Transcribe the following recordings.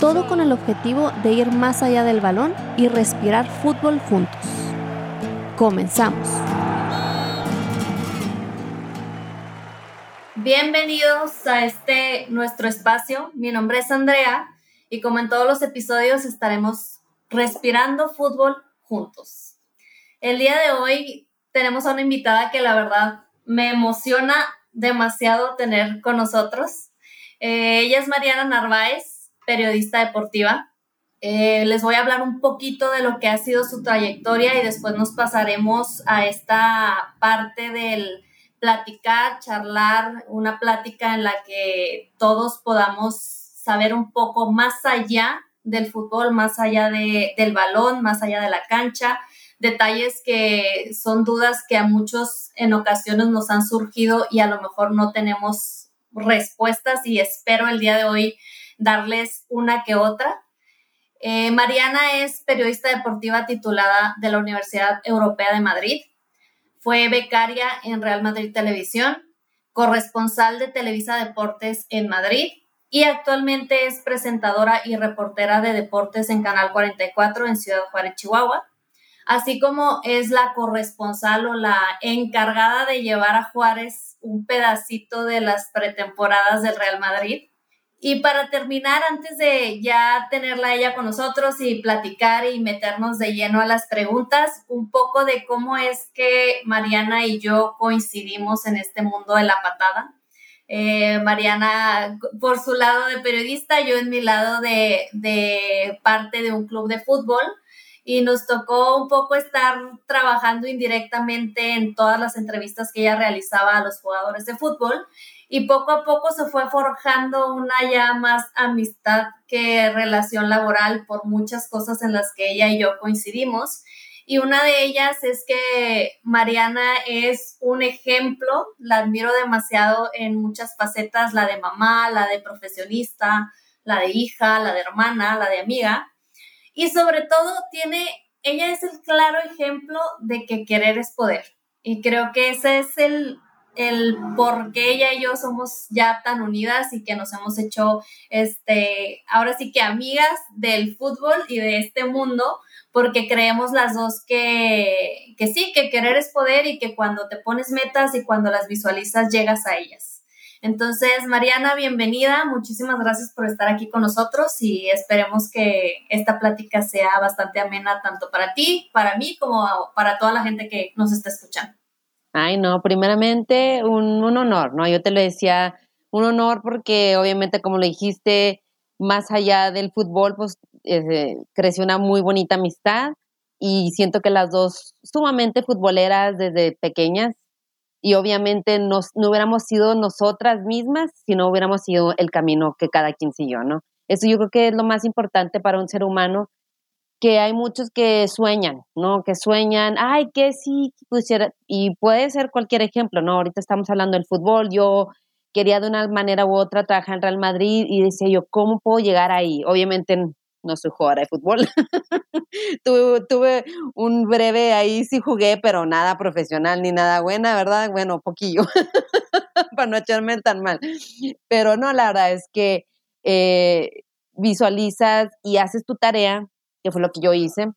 todo con el objetivo de ir más allá del balón y respirar fútbol juntos. Comenzamos. Bienvenidos a este nuestro espacio. Mi nombre es Andrea y como en todos los episodios estaremos respirando fútbol juntos. El día de hoy tenemos a una invitada que la verdad me emociona demasiado tener con nosotros. Eh, ella es Mariana Narváez periodista deportiva. Eh, les voy a hablar un poquito de lo que ha sido su trayectoria y después nos pasaremos a esta parte del platicar, charlar, una plática en la que todos podamos saber un poco más allá del fútbol, más allá del balón, más allá de la cancha, detalles que son dudas que a muchos en ocasiones nos han surgido y a lo mejor no tenemos respuestas y espero el día de hoy darles una que otra. Eh, Mariana es periodista deportiva titulada de la Universidad Europea de Madrid. Fue becaria en Real Madrid Televisión, corresponsal de Televisa Deportes en Madrid y actualmente es presentadora y reportera de deportes en Canal 44 en Ciudad Juárez, Chihuahua, así como es la corresponsal o la encargada de llevar a Juárez un pedacito de las pretemporadas del Real Madrid y para terminar, antes de ya tenerla ella con nosotros y platicar y meternos de lleno a las preguntas, un poco de cómo es que Mariana y yo coincidimos en este mundo de la patada. Eh, Mariana por su lado de periodista, yo en mi lado de, de parte de un club de fútbol y nos tocó un poco estar trabajando indirectamente en todas las entrevistas que ella realizaba a los jugadores de fútbol y poco a poco se fue forjando una ya más amistad que relación laboral por muchas cosas en las que ella y yo coincidimos. Y una de ellas es que Mariana es un ejemplo, la admiro demasiado en muchas facetas, la de mamá, la de profesionista, la de hija, la de hermana, la de amiga. Y sobre todo tiene, ella es el claro ejemplo de que querer es poder. Y creo que ese es el el por qué ella y yo somos ya tan unidas y que nos hemos hecho, este, ahora sí que amigas del fútbol y de este mundo, porque creemos las dos que, que sí, que querer es poder y que cuando te pones metas y cuando las visualizas llegas a ellas. Entonces, Mariana, bienvenida. Muchísimas gracias por estar aquí con nosotros y esperemos que esta plática sea bastante amena tanto para ti, para mí, como para toda la gente que nos está escuchando. Ay, no, primeramente un, honor, ¿no? Yo te lo decía, un honor porque obviamente, como lo dijiste, más allá del fútbol, pues eh, creció una muy bonita amistad y siento que las dos sumamente futboleras desde pequeñas y obviamente nos, no hubiéramos sido nosotras mismas si no hubiéramos sido el camino que cada quien siguió, ¿no? Eso yo creo que es lo más importante para un ser humano que hay muchos que sueñan, ¿no? Que sueñan, ay, que sí pusiera, y puede ser cualquier ejemplo, ¿no? Ahorita estamos hablando del fútbol, yo quería de una manera u otra trabajar en Real Madrid y decía yo, ¿cómo puedo llegar ahí? Obviamente no soy jugadora de fútbol, tuve, tuve, un breve ahí, sí jugué, pero nada profesional ni nada buena, ¿verdad? Bueno, poquillo, para no echarme tan mal. Pero no, la verdad es que eh, visualizas y haces tu tarea que fue lo que yo hice,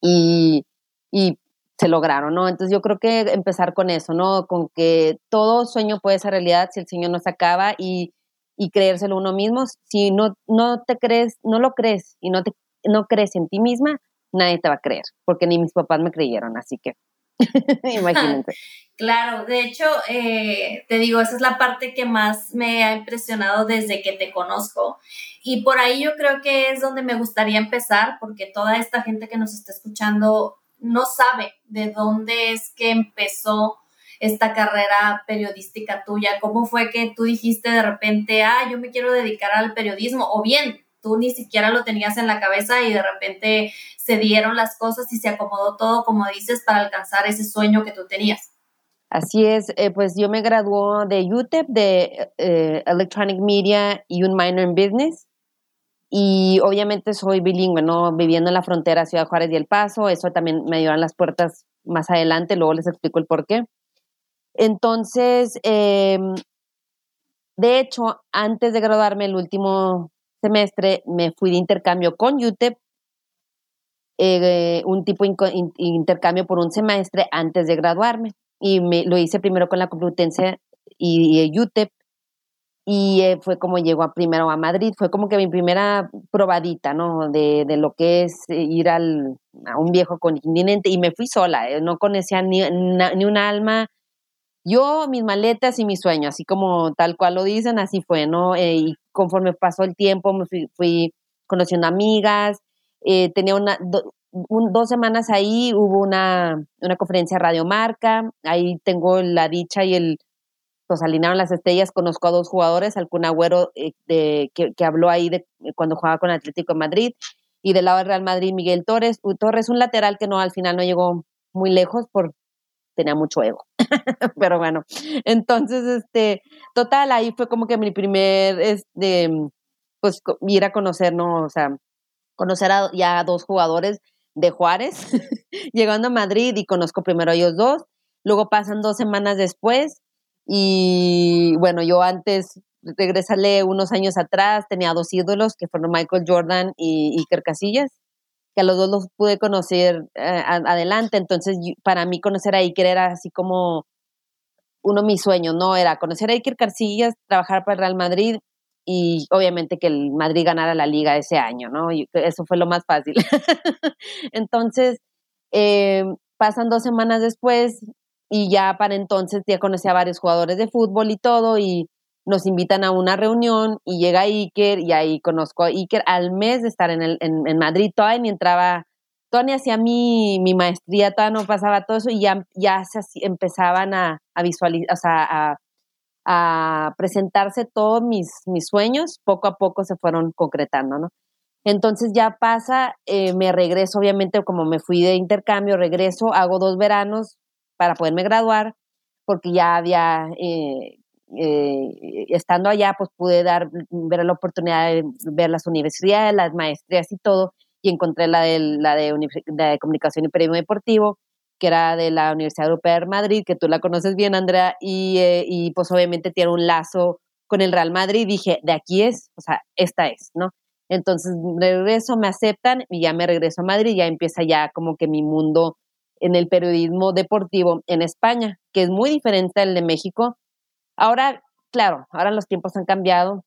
y, y se lograron, ¿no? Entonces yo creo que empezar con eso, ¿no? Con que todo sueño puede ser realidad si el sueño no se acaba y, y creérselo uno mismo. Si no, no te crees, no lo crees y no, te, no crees en ti misma, nadie te va a creer, porque ni mis papás me creyeron, así que imagínate. Claro, de hecho, eh, te digo, esa es la parte que más me ha impresionado desde que te conozco. Y por ahí yo creo que es donde me gustaría empezar, porque toda esta gente que nos está escuchando no sabe de dónde es que empezó esta carrera periodística tuya. ¿Cómo fue que tú dijiste de repente, ah, yo me quiero dedicar al periodismo? O bien, tú ni siquiera lo tenías en la cabeza y de repente se dieron las cosas y se acomodó todo, como dices, para alcanzar ese sueño que tú tenías. Así es, eh, pues yo me graduó de UTEP, de eh, Electronic Media y un minor en Business. Y obviamente soy bilingüe, ¿no? Viviendo en la frontera Ciudad Juárez y El Paso, eso también me dio las puertas más adelante, luego les explico el por qué. Entonces, em, de hecho, antes de graduarme el último semestre, me fui de intercambio con UTEP, eh, un tipo de intercambio por un semestre antes de graduarme. Y me, lo hice primero con la Complutense y, y UTEP, y eh, fue como llegó primero a Madrid, fue como que mi primera probadita, ¿no? De, de lo que es ir al, a un viejo continente y me fui sola, eh, no conocía ni, ni un alma, yo, mis maletas y mis sueños, así como tal cual lo dicen, así fue, ¿no? Conforme pasó el tiempo, me fui, conociendo amigas, tenía una, dos semanas ahí, hubo una, una conferencia Radio Marca, ahí tengo la dicha y el pues alinearon las estrellas, conozco a dos jugadores, al Agüero eh, de, que, habló ahí de cuando jugaba con Atlético de Madrid, y del lado del Real Madrid Miguel Torres, Torres un lateral que no al final no llegó muy lejos por tenía mucho ego. Pero bueno, entonces este total ahí fue como que mi primer este pues ir a conocer, no, o sea, conocer a ya a dos jugadores de Juárez, llegando a Madrid y conozco primero a ellos dos, luego pasan dos semanas después y bueno, yo antes, regresale unos años atrás, tenía dos ídolos que fueron Michael Jordan y Iker Casillas, que a los dos los pude conocer eh, adelante. Entonces, para mí conocer a Iker era así como uno de mis sueños, ¿no? Era conocer a Iker Casillas, trabajar para el Real Madrid y obviamente que el Madrid ganara la liga ese año, ¿no? Y eso fue lo más fácil. Entonces, eh, pasan dos semanas después, y ya para entonces ya conocí a varios jugadores de fútbol y todo y nos invitan a una reunión y llega Iker y ahí conozco a Iker al mes de estar en, el, en, Madrid, todavía ni entraba, todavía ni hacía mi, maestría, todavía no pasaba todo eso y ya, ya se empezaban a, visualizar, o sea, a, a, presentarse todos mis, mis sueños, poco a poco se fueron concretando, ¿no? Entonces ya pasa, eh, me regreso, obviamente como me fui de intercambio, regreso, hago dos veranos, para poderme graduar, porque ya había, eh, eh, estando allá, pues pude dar, ver la oportunidad de ver las universidades, las maestrías y todo, y encontré la de, la de, Comunicación y Periodismo Deportivo, que era de la Universidad Europea de Madrid, que tú la conoces bien, Andrea, y, eh, y pues obviamente tiene un lazo con el Real Madrid, dije, de aquí es, o sea, esta es, ¿no? Entonces regreso, me aceptan y ya me regreso a Madrid, ya empieza ya como que mi mundo en el periodismo deportivo en España, que es muy diferente al de México. Ahora, claro, ahora los tiempos han cambiado,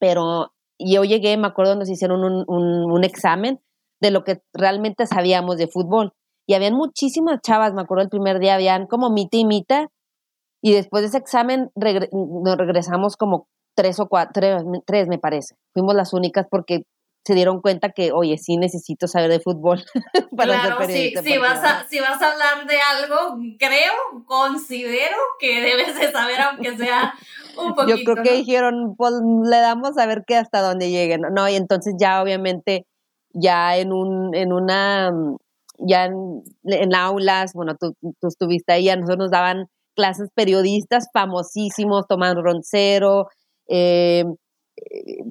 pero yo llegué, me acuerdo, nos hicieron un, examen de lo que realmente sabíamos de fútbol. Y habían muchísimas chavas, me acuerdo el primer día, habían como mita y mita, y después de ese examen nos regresamos como tres o cuatro, tres me parece. Fuimos las únicas porque se dieron cuenta que, oye, sí necesito saber de fútbol para claro, sí, si, vas a, si vas a hablar de algo, creo, considero que debes de saber, aunque sea un poquito. Yo creo que dijeron, pues le damos a ver qué hasta dónde lleguen, ¿no? Y entonces ya obviamente, ya en un, en una, ya en, aulas, bueno, tú, tú estuviste ahí, a nosotros nos daban clases periodistas famosísimos, Tomás Roncero, eh, eh,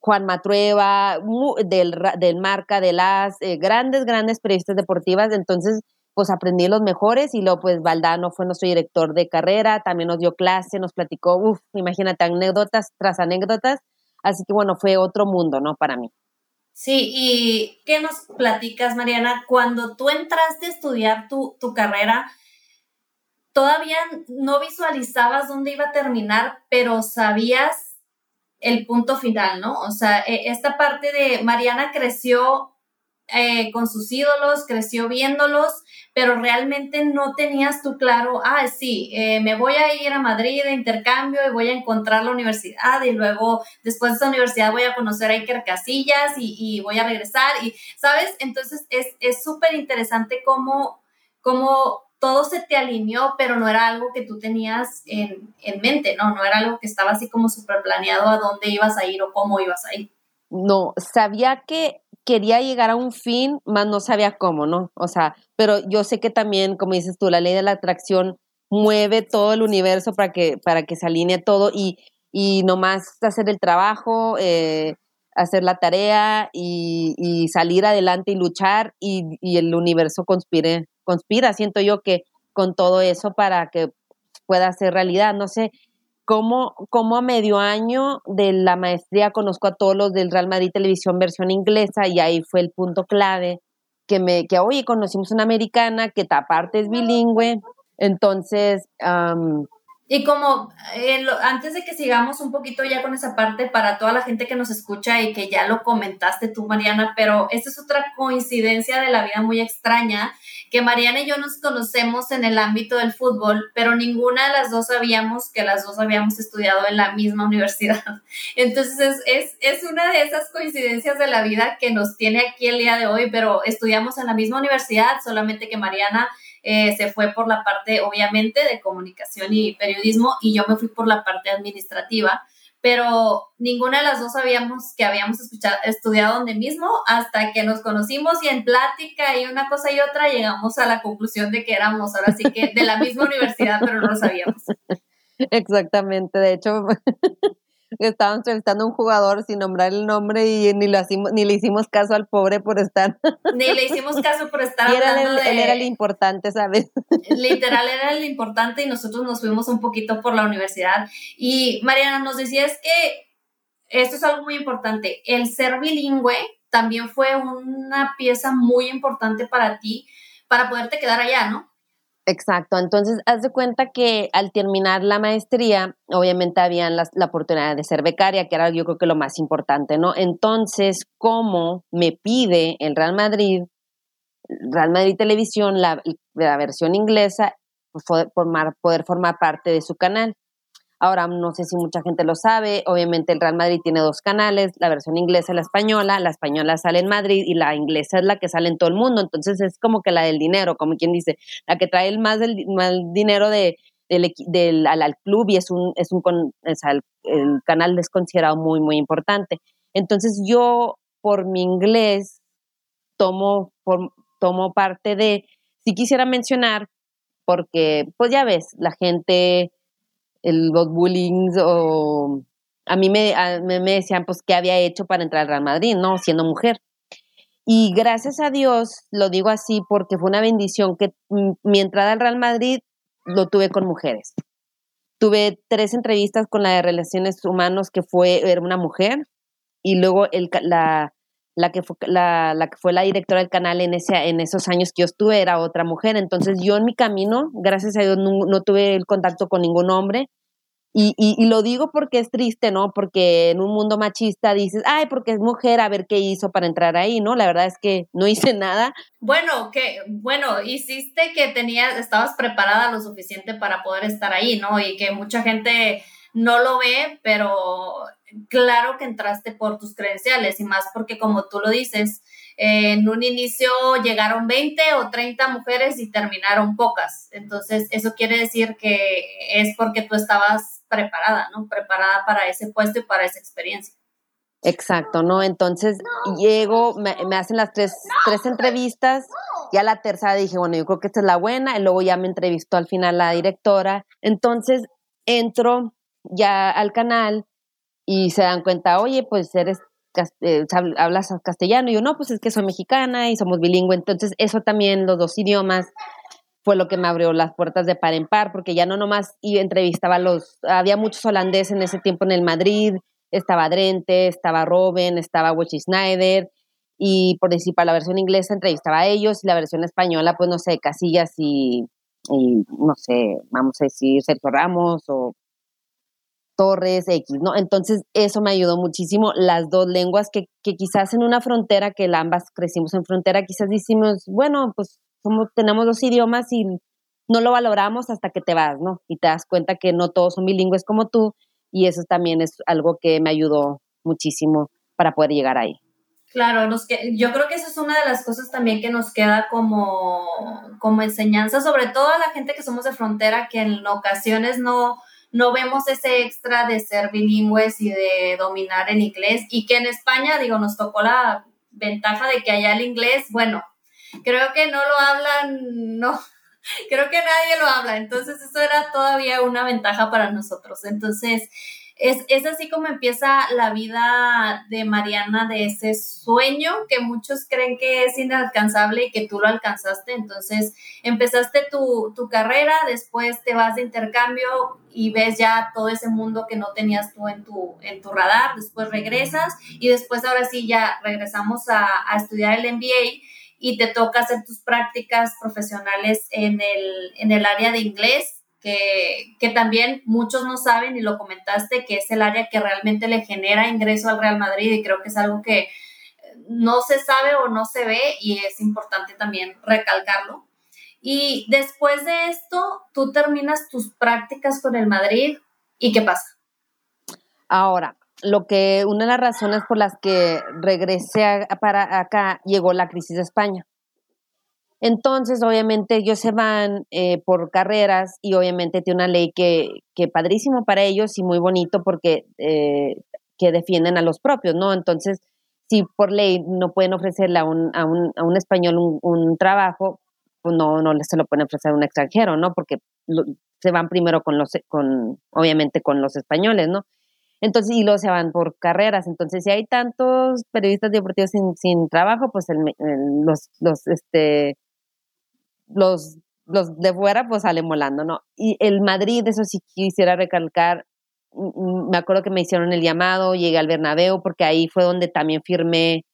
Juan Matrueva, del, del Marca, de las eh, grandes, grandes periodistas deportivas. Entonces, pues aprendí los mejores y luego pues Valdano fue nuestro director de carrera, también nos dio clase, nos platicó, uff, imagínate, anécdotas tras anécdotas. Así que bueno, fue otro mundo, ¿no? Para mí. Sí, y ¿qué nos platicas, Mariana? Cuando tú entraste a estudiar tu, tu carrera, todavía no visualizabas dónde iba a terminar, pero sabías el punto final, ¿no? O sea, e, esta parte de Mariana creció eh, con sus ídolos, creció viéndolos, pero realmente no tenías tú claro, ah, sí, eh, me voy a ir a Madrid de intercambio y voy a encontrar la universidad y luego después de esa universidad voy a conocer a Iker Casillas y, voy a regresar y, ¿sabes? Entonces es súper interesante cómo, cómo todo se te alineó, pero no era algo que tú tenías en, mente, ¿no? No era algo que estaba así como súper planeado a dónde ibas a ir o cómo ibas a ir. no, sabía que quería llegar a un fin, más no sabía cómo, ¿no? O sea, pero yo sé que también, como dices tú, la ley de la atracción mueve todo el universo para que, para que se alinee todo y, y nomás hacer el trabajo, eh, hacer la tarea y, y, salir adelante y luchar y, y, el universo conspire, conspira, siento yo que con todo eso para que pueda ser realidad. No sé, cómo, cómo a medio año de la maestría conozco a todos los del Real Madrid Televisión versión inglesa y ahí fue el punto clave que me, que oye, conocimos una americana que aparte es bilingüe, entonces y como eh, antes de que sigamos un poquito ya con esa parte para toda la gente que nos escucha y que ya lo comentaste tú, Mariana, pero esta es otra coincidencia de la vida muy extraña, que Mariana y yo nos conocemos en el ámbito del fútbol, pero ninguna de las dos sabíamos que las dos habíamos estudiado en la misma universidad. Entonces es, es, una de esas coincidencias de la vida que nos tiene aquí el día de hoy, pero estudiamos en la misma universidad, solamente que Mariana eh, se fue por la parte, obviamente, de comunicación y periodismo y yo me fui por la parte administrativa, pero ninguna de las dos sabíamos que habíamos escuchado, estudiado donde mismo hasta que nos conocimos y en plática y una cosa y otra llegamos a la conclusión de que éramos ahora sí que de la misma universidad, pero no lo sabíamos. Exactamente, de hecho, estaban entrevistando a un jugador sin nombrar el nombre y ni, lo hicimos, ni le hicimos caso al pobre por estar. Ni le hicimos caso por estar y era el, Él era el importante, ¿sabes? Literal era el importante y nosotros nos fuimos un poquito por la universidad. Y Mariana nos decía es que esto es algo muy importante. El ser bilingüe también fue una pieza muy importante para ti para poderte quedar allá, ¿no? Exacto, entonces haz de cuenta que al terminar la maestría, obviamente habían la, la oportunidad de ser becaria, que era yo creo que lo más importante, ¿no? Entonces, ¿cómo me pide el Real Madrid, Real Madrid Televisión, la, versión inglesa, pues, poder formar parte de su canal? Ahora, no sé si mucha gente lo sabe, obviamente el Real Madrid tiene dos canales, la versión inglesa y la española, la española sale en Madrid y la inglesa es la que sale en todo el mundo, entonces es como que la del dinero, como quien dice, la que trae el más del dinero de, del, al, club y es un, es un el, canal es considerado muy, muy importante. Entonces yo, por mi inglés, tomo, tomo parte de, si quisiera mencionar, porque pues ya ves, la gente el, los bullying o a mí me, me, decían pues qué había hecho para entrar al Real Madrid, ¿no? Siendo mujer. Y gracias a Dios, lo digo así porque fue una bendición que mi entrada al Real Madrid lo tuve con mujeres. Tuve tres entrevistas con la de Relaciones Humanos que fue era una mujer y luego el, la, la, que fue, la, la, que fue la directora del canal en, ese, en esos años que yo estuve era otra mujer. Entonces yo en mi camino, gracias a Dios, no tuve el contacto con ningún hombre y, y, lo digo porque es triste, ¿no? Porque en un mundo machista dices, ay, porque es mujer, a ver qué hizo para entrar ahí, ¿no? La verdad es que no hice nada. Bueno, que, bueno, hiciste que tenías, estabas preparada lo suficiente para poder estar ahí, ¿no? Y que mucha gente no lo ve, pero claro que entraste por tus credenciales y más porque como tú lo dices, en un inicio llegaron 20 o 30 mujeres y terminaron pocas. Entonces, eso quiere decir que es porque tú estabas preparada, ¿no? Preparada para ese puesto y para esa experiencia. Exacto, ¿no? Entonces llego, me, hacen las tres, tres entrevistas, ya la tercera dije, bueno, yo creo que esta es la buena, y luego ya me entrevistó al final la directora. Entonces entro ya al canal y se dan cuenta, oye, pues eres, eh, hablas castellano, y yo, no, pues es que soy mexicana y somos bilingües, entonces eso también, los dos idiomas, fue lo que me abrió las puertas de par en par, porque ya no nomás y entrevistaba a los, había muchos holandeses en ese tiempo en el Madrid, estaba Drente, estaba Robin, estaba Wesley Snyder, y por decir, para la versión inglesa entrevistaba a ellos, y la versión española, pues no sé, Casillas y, no sé, vamos a decir Sergio Ramos o Torres X, ¿no? Entonces eso me ayudó muchísimo, las dos lenguas que, que quizás en una frontera, que ambas crecimos en frontera, quizás decimos, bueno, pues tenemos dos idiomas y no lo valoramos hasta que te vas, ¿no? Y te das cuenta que no todos son bilingües como tú y eso también es algo que me ayudó muchísimo para poder llegar ahí. Claro, nos que, yo creo que eso es una de las cosas también que nos queda como, como enseñanza, sobre todo a la gente que somos de frontera, que en ocasiones no, no vemos ese extra de ser bilingües y de dominar el inglés y que en España, digo, nos tocó la ventaja de que allá el inglés, bueno, creo que no lo hablan, no, creo que nadie lo habla, entonces eso era todavía una ventaja para nosotros. Entonces, es, así como empieza la vida de Mariana, de ese sueño que muchos creen que es inalcanzable y que tú lo alcanzaste. Entonces, empezaste tu, tu carrera, después te vas de intercambio y ves ya todo ese mundo que no tenías tú en tu, en tu radar, después regresas y después ahora sí ya regresamos a, a estudiar el MBA y te toca hacer tus prácticas profesionales en el, en el área de inglés que, también muchos no saben y lo comentaste, que es el área que realmente le genera ingreso al Real Madrid y creo que es algo que no se sabe o no se ve y es importante también recalcarlo. Y después de esto, tú terminas tus prácticas con el Madrid y ¿qué pasa? Ahora, lo que una de las razones por las que regresé para acá llegó la crisis de España. Entonces, obviamente, ellos se van eh, por carreras y obviamente tiene una ley que, que padrísimo para ellos y muy bonito porque eh, que defienden a los propios, ¿no? Entonces, si por ley no pueden ofrecerle a un, a un, a un español un, trabajo, pues no, no se lo pueden ofrecer a un extranjero, ¿no? Porque se van primero con los, con, obviamente, con los españoles, ¿no? Entonces, y luego se van por carreras. Entonces, si hay tantos periodistas deportivos sin, sin trabajo, pues los, los, este, los, los de fuera pues salen volando, ¿no? Y el Madrid, eso sí quisiera recalcar, mm, mm, me acuerdo que me hicieron el llamado, llegué al Bernabéu porque ahí fue donde también firmé,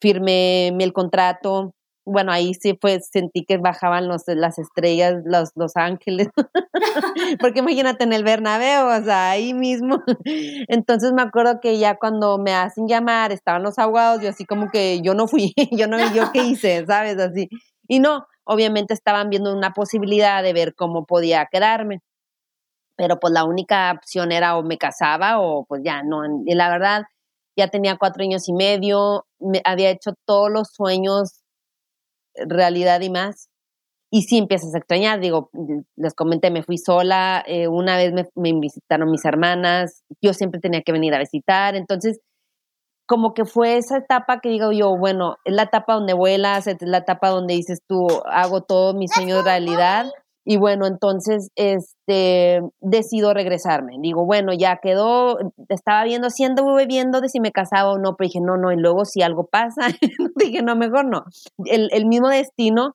firmé el contrato. Bueno, ahí sí fue, sentí que bajaban los, las estrellas, los, los ángeles, porque imagínate en el Bernabéu, o sea, ahí mismo. Entonces me acuerdo que ya cuando me hacen llamar, estaban los abogados, yo así como que yo no fui, yo no, yo qué hice, ¿sabes? Así. Y no, obviamente estaban viendo una posibilidad de ver cómo podía quedarme. Pero pues la única opción era o me casaba o pues ya no. Y la verdad, ya tenía cuatro años y medio, me había hecho todos los sueños realidad y más. Y sí empiezas a extrañar, digo, les comenté, me fui sola, eh, una vez me, me visitaron mis hermanas, yo siempre tenía que venir a visitar, entonces como que fue esa etapa que digo yo, bueno, es la etapa donde vuelas, es la etapa donde dices tú, hago todo mis sueños realidad. Y bueno, entonces, este, decido regresarme. Digo, bueno, ya quedó, estaba viendo, siendo viendo de si me casaba o no, pero dije, no, no, y luego si algo pasa, dije, no, mejor no. El, el mismo destino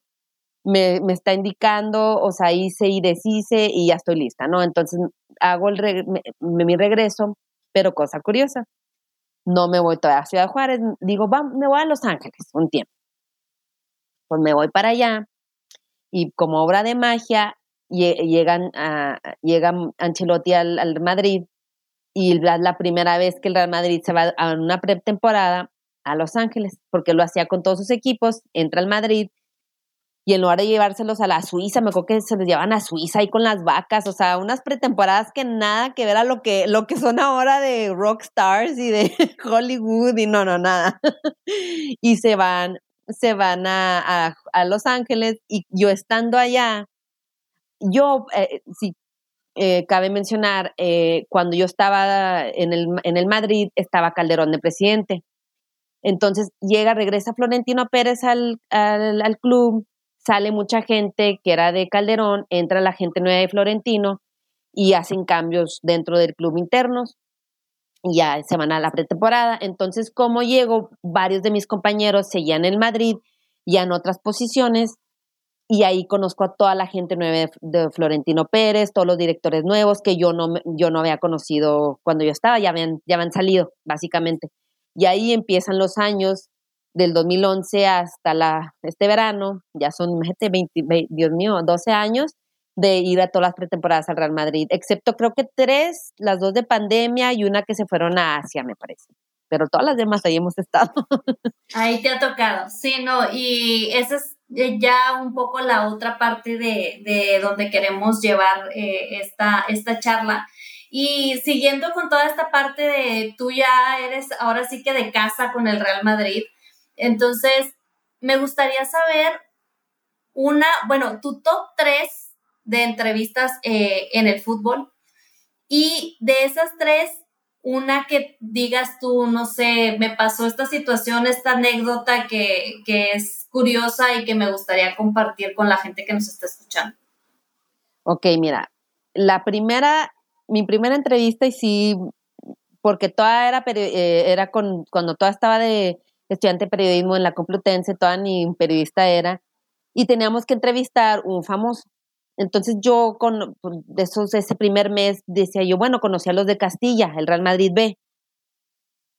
me, me, está indicando, o sea, hice y deshice y ya estoy lista, ¿no? Entonces, hago el mi regreso, pero cosa curiosa, no me voy todavía a Ciudad Juárez, digo, va, me voy a Los Ángeles un tiempo. Pues me voy para allá y como obra de magia llegan a, llega Ancelotti al, Madrid y la, la primera vez que el Real Madrid se va a una pretemporada a Los Ángeles, porque lo hacía con todos sus equipos, entra al Madrid y en lugar de llevárselos a la Suiza, me acuerdo que se los llevan a Suiza ahí con las vacas, o sea, unas pretemporadas que nada que ver a lo que, lo que son ahora de rock stars y de Hollywood y no, no, nada. y se van, se van a, a, Los Ángeles y yo estando allá, yo, eh, sí, eh, cabe mencionar, eh, cuando yo estaba en el, en el Madrid, estaba Calderón de presidente. Entonces llega, regresa Florentino Pérez al, al club sale mucha gente que era de Calderón, entra la gente nueva de Florentino y hacen cambios dentro del club internos y ya se van a la pretemporada. Entonces, como llego, varios de mis compañeros seguían en Madrid y en otras posiciones y ahí conozco a toda la gente nueva de, Florentino Pérez, todos los directores nuevos que yo no, yo no había conocido cuando yo estaba, ya habían, ya habían salido, básicamente. Y ahí empiezan los años del 2011 hasta este verano, ya son, imagínate, 20, Dios mío, 12 años de ir a todas las pretemporadas al Real Madrid, excepto creo que tres, las dos de pandemia y una que se fueron a Asia, me parece. Pero todas las demás ahí hemos estado. Ahí te ha tocado, sí, no, y esa es ya un poco la otra parte de, de donde queremos llevar eh, esta, esta charla. Y siguiendo con toda esta parte de tú ya eres ahora sí que de casa con el Real Madrid, entonces, me gustaría saber una, bueno, tu top 3 de entrevistas eh, en el fútbol Y de esas tres, una que digas tú, no sé, me pasó esta situación, esta anécdota que, que es curiosa y que me gustaría compartir con la gente que nos está escuchando. Ok, mira, la primera, mi primera entrevista, y sí, porque toda era, eh, era con, cuando toda estaba de estudiante de periodismo en la Complutense, toda ni periodista era, y teníamos que entrevistar un famoso. Entonces yo con de esos, ese primer mes decía yo, bueno, conocí a los de Castilla, el Real Madrid B,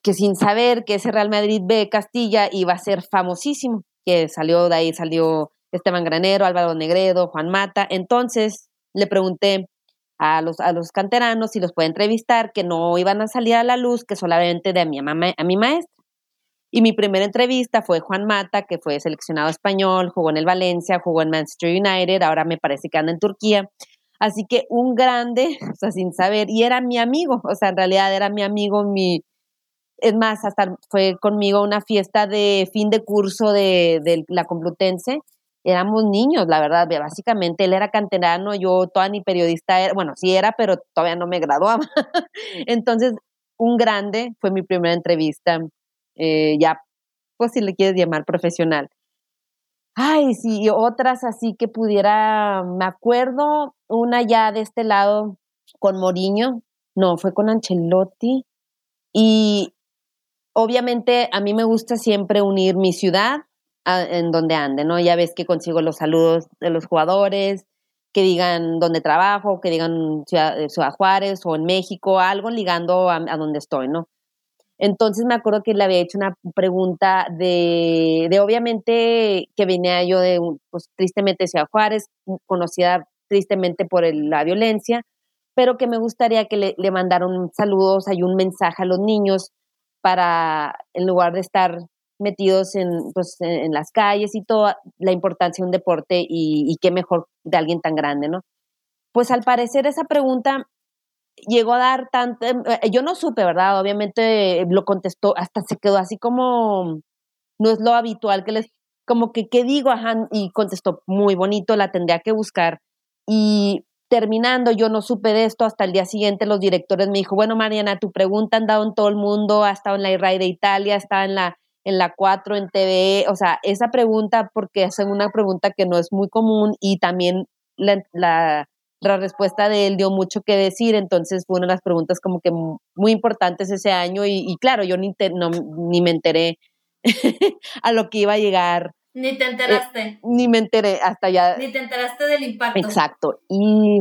que sin saber que ese Real Madrid B Castilla iba a ser famosísimo, que salió de ahí, salió Esteban Granero, Álvaro Negredo, Juan Mata. Entonces le pregunté a los, a los canteranos si los puede entrevistar, que no iban a salir a la luz, que solamente de mi, mamá, a mi maestra. Y mi primera entrevista fue Juan Mata, que fue seleccionado español, jugó en el Valencia, jugó en Manchester United, ahora me parece que anda en Turquía. Así que un grande, o sea, sin saber, y era mi amigo, o sea, en realidad era mi amigo, mi, es más, hasta fue conmigo una fiesta de fin de curso de, de, la Complutense. Éramos niños, la verdad, básicamente él era canterano, yo toda ni periodista era, bueno, sí era, pero todavía no me graduaba. Entonces, un grande fue mi primera entrevista eh, ya, pues si le quieres llamar profesional. Ay, sí, otras así que pudiera, me acuerdo, una ya de este lado con Moriño, no, fue con Ancelotti y obviamente a mí me gusta siempre unir mi ciudad en donde ande, ¿no? Ya ves que consigo los saludos de los jugadores, que digan dónde trabajo, que digan Ciudad, Ciudad Juárez o en México, algo ligando a, a donde estoy, ¿no? Entonces me acuerdo que le había hecho una pregunta de, de obviamente que venía yo de, pues tristemente Ciudad Juárez, conocida tristemente por la violencia, pero que me gustaría que le, le mandaran saludos y un mensaje a los niños para, en lugar de estar metidos en, pues, en, las calles y toda la importancia de un deporte y qué mejor de alguien tan grande, ¿no? Pues al parecer esa pregunta llegó a dar tanto, em, eh, yo no supe, ¿verdad? Obviamente lo contestó, hasta se quedó así como, no es lo habitual que les, como que, ¿qué digo? Ajá, y contestó muy bonito, la tendría que buscar. Y terminando, yo no supe de esto, hasta el día siguiente los directores me dijo, bueno, Mariana, tu pregunta ha andado en todo el mundo, ha estado en la IRAI de Italia, está en la en la 4, en TV, o sea, esa pregunta, porque es una pregunta que no es muy común y también la respuesta de él dio mucho que decir, entonces fue una de las preguntas como que muy importantes ese año y, claro, yo ni, no, ni me enteré a lo que iba a llegar. Ni te enteraste. Eh, ni me enteré hasta ya. Ni te enteraste del impacto. Exacto. Y,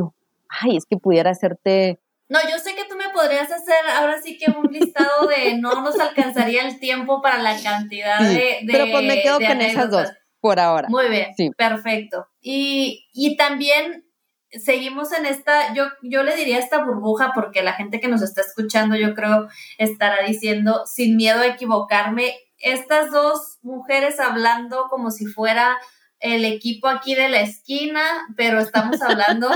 ay, es que pudiera hacerte... No, yo sé que tú me podrías hacer ahora sí que un listado de no nos alcanzaría el tiempo para la cantidad de, Pero pues me quedo con esas dos por ahora. Muy bien, sí. perfecto. Y, y también seguimos en esta, yo, yo le diría esta burbuja porque la gente que nos está escuchando yo creo estará diciendo sin miedo a equivocarme, estas dos mujeres hablando como si fuera el equipo aquí de la esquina, pero estamos hablando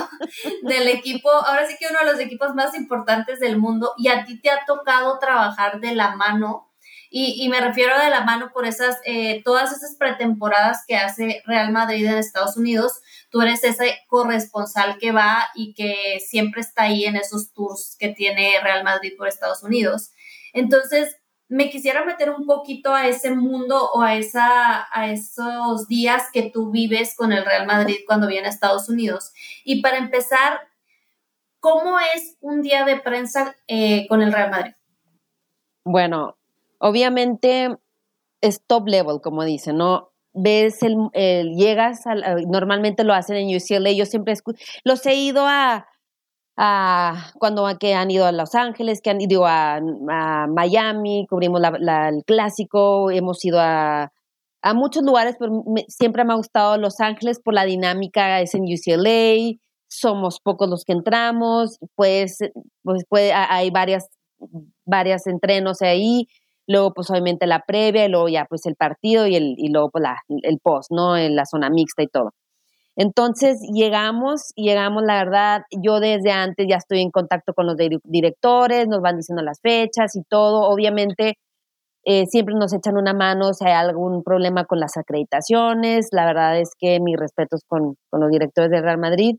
del equipo, ahora sí que uno de los equipos más importantes del mundo y a ti te ha tocado trabajar de la mano y, y me refiero de la mano por esas, eh, todas esas pretemporadas que hace Real Madrid en Estados Unidos, tú eres ese corresponsal que va y que siempre está ahí en esos tours que tiene Real Madrid por Estados Unidos. Entonces, me quisiera meter un poquito a ese mundo o a, esa, a esos días que tú vives con el Real Madrid cuando viene a Estados Unidos. Y para empezar, ¿cómo es un día de prensa eh, con el Real Madrid? Bueno, obviamente es top level, como dicen, ¿no? Ves el, llegas, normalmente lo hacen en UCLA, yo siempre los he ido a, a cuando que han ido a Los Ángeles, que han ido a, Miami, cubrimos el clásico, hemos ido a, a muchos lugares, pero siempre me ha gustado Los Ángeles por la dinámica, es en UCLA, somos pocos los que entramos, pues, pues puede, hay varias, varias entrenos ahí, luego pues obviamente la previa y luego ya pues el partido y, el, y luego pues el post, ¿no? En la zona mixta y todo. Entonces llegamos, llegamos, la verdad, yo desde antes ya estoy en contacto con los directores, nos van diciendo las fechas y todo, obviamente eh, siempre nos echan una mano si hay algún problema con las acreditaciones, la verdad es que mis respetos con, con los directores del Real Madrid,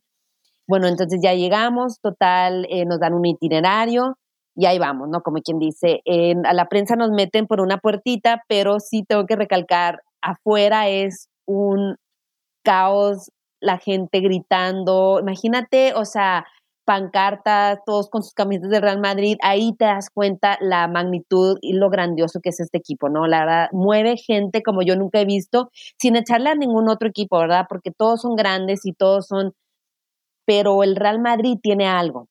Bueno, entonces ya llegamos, total, eh, nos dan un itinerario y ahí vamos, ¿no? Como quien dice, a la prensa nos meten por una puertita, pero sí tengo que recalcar, afuera es un caos, la gente gritando, imagínate, o sea, pancartas, todos con sus camisetas de Real Madrid, ahí te das cuenta la magnitud y lo grandioso que es este equipo, ¿no? La verdad, mueve gente como yo nunca he visto, sin echarle a ningún otro equipo, ¿verdad? Porque todos son grandes y todos son, pero el Real Madrid tiene algo.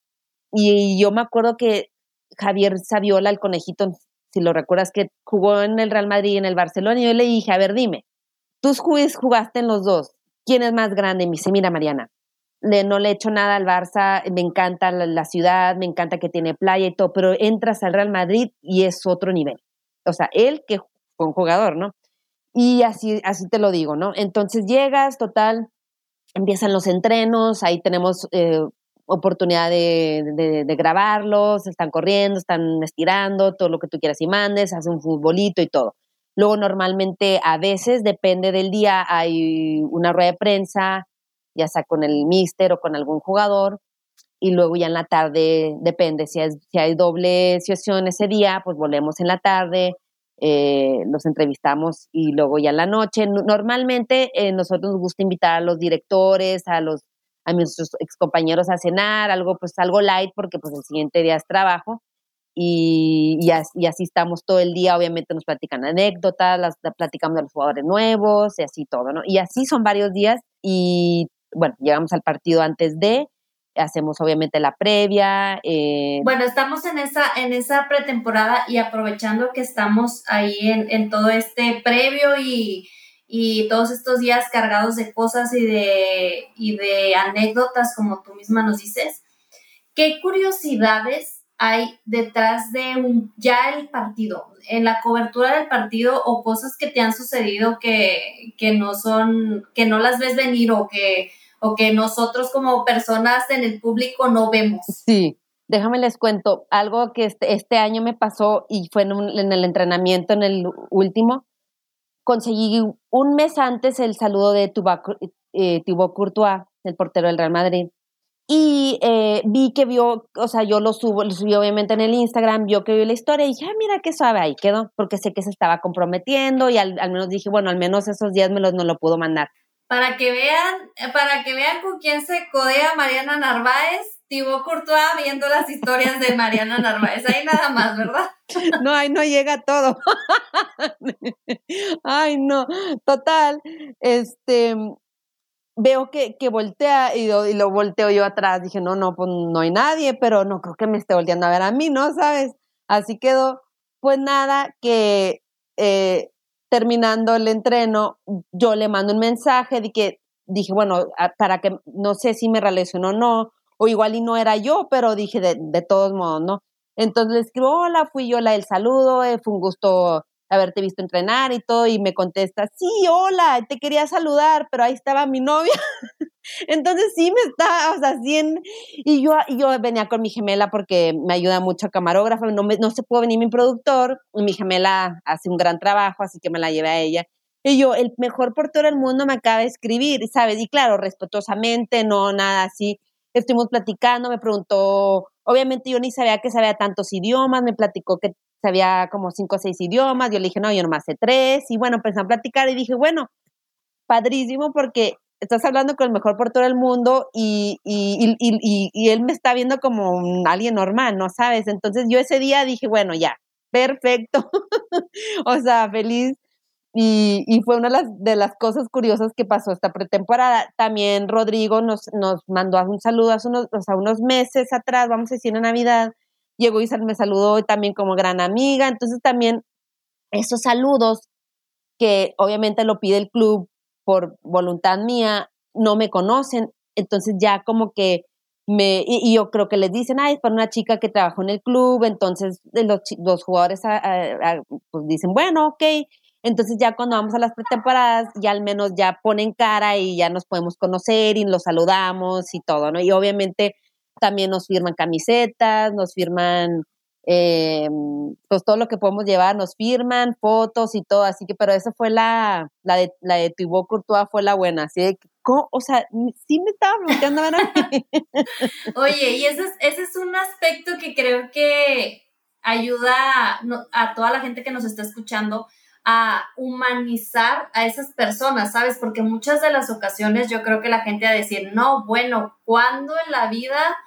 Y yo me acuerdo que Javier Saviola, el conejito, si lo recuerdas, que jugó en el Real Madrid y en el Barcelona, y yo le dije, a ver, dime, tú jugaste en los dos, ¿quién es más grande? Y me dice, mira, Mariana, no le echo nada al Barça, me encanta la, ciudad, me encanta que tiene playa y todo, pero entras al Real Madrid y es otro nivel. O sea, él que fue un jugador, ¿no? Y así, así te lo digo, ¿no? Entonces llegas, total, empiezan los entrenos, ahí tenemos eh, oportunidad de, de, grabarlos, están corriendo, están estirando, todo lo que tú quieras y mandes, hacen un futbolito y todo. Luego normalmente a veces, depende del día, hay una rueda de prensa, ya sea con el míster o con algún jugador, y luego ya en la tarde, depende, si hay, si hay doble sesión ese día, pues volvemos en la tarde, eh, los entrevistamos y luego ya en la noche. Normalmente eh, nosotros nos gusta invitar a los directores, a los a nuestros excompañeros a cenar, algo pues algo light porque pues el siguiente día es trabajo y, y, así, estamos todo el día, obviamente nos platican anécdotas, las, platicamos de los jugadores nuevos y así todo, ¿no? Y así son varios días y bueno, llegamos al partido antes de, hacemos obviamente la previa. Eh, bueno, estamos en esa, en esa pretemporada y aprovechando que estamos ahí en, todo este previo y, todos estos días cargados de cosas y de, y de anécdotas, como tú misma nos dices, ¿qué curiosidades hay detrás de un, ya el partido, en la cobertura del partido o cosas que te han sucedido que, que no son, que no las ves venir o que o que nosotros como personas en el público no vemos. Sí, déjame les cuento algo que este, este año me pasó y fue en, el entrenamiento, en el último. Conseguí un mes antes el saludo de eh, Thibaut Courtois, el portero del Real Madrid. Y eh, vi que vio, o sea, yo lo subo, lo subí obviamente en el Instagram, vio que vio la historia y dije, ah, mira qué suave ahí quedó, porque sé que se estaba comprometiendo y al, menos dije, bueno, al menos esos días me los, no lo pudo mandar para que vean, para que vean con quién se codea Mariana Narváez, Thibaut Courtois viendo las historias de Mariana Narváez. Ahí nada más, ¿verdad? No, ahí no llega todo. Ay, no. Total, este veo que, que voltea y lo, y lo, volteo yo atrás. Dije, no, no, pues no hay nadie, pero no creo que me esté volteando a ver a mí, ¿no? ¿Sabes? Así quedó. Pues nada, que eh, terminando el entreno, yo le mando un mensaje de que dije, bueno, para que no sé si me relacionó o no, o igual y no era yo, pero dije de, de todos modos, ¿no? Entonces le escribo, hola, fui yo la del saludo, eh, fue un gusto haberte visto entrenar y todo, y me contesta, sí, hola, te quería saludar, pero ahí estaba mi novia. Entonces sí me está, o sea, sí y yo, yo venía con mi gemela porque me ayuda mucho camarógrafa, no, no se puede venir mi productor, y mi gemela hace un gran trabajo, así que me la llevé a ella. Y yo, el mejor portero del mundo me acaba de escribir, ¿sabes? Y claro, respetuosamente, no nada así. Estuvimos platicando, me preguntó, obviamente yo ni sabía que sabía tantos idiomas, me platicó que sabía como cinco o seis idiomas, yo le dije, no, yo nomás sé tres, y bueno, empecé a platicar y dije, bueno, padrísimo porque estás hablando con el mejor portero del mundo y, y, y, y, él me está viendo como un, alguien normal, ¿no sabes? Entonces yo ese día dije, bueno, ya, perfecto, o sea, feliz. Y, fue una de las, cosas curiosas que pasó esta pretemporada. También Rodrigo nos, nos mandó un saludo hace unos, o sea, unos meses atrás, vamos a decir en Navidad, llegó y me saludó también como gran amiga. Entonces también esos saludos que obviamente lo pide el club por voluntad mía, no me conocen, entonces ya como que me, y, yo creo que les dicen, ay, es para una chica que trabajó en el club, entonces los, los jugadores pues dicen, bueno, ok, entonces ya cuando vamos a las pretemporadas, ya al menos ya ponen cara y ya nos podemos conocer y los saludamos y todo, ¿no? Y obviamente también nos firman camisetas, nos firman eh, pues todo lo que podemos llevar, nos firman fotos y todo, así que, pero esa fue la, la de, la de Thibaut Courtois fue la buena, así o sea, sí me estaba bloqueando. Oye, y ese es, ese es un aspecto que creo que ayuda a toda la gente que nos está escuchando a humanizar a esas personas, ¿sabes? Porque muchas de las ocasiones yo creo que la gente va a decir, no, bueno, ¿cuándo en la vida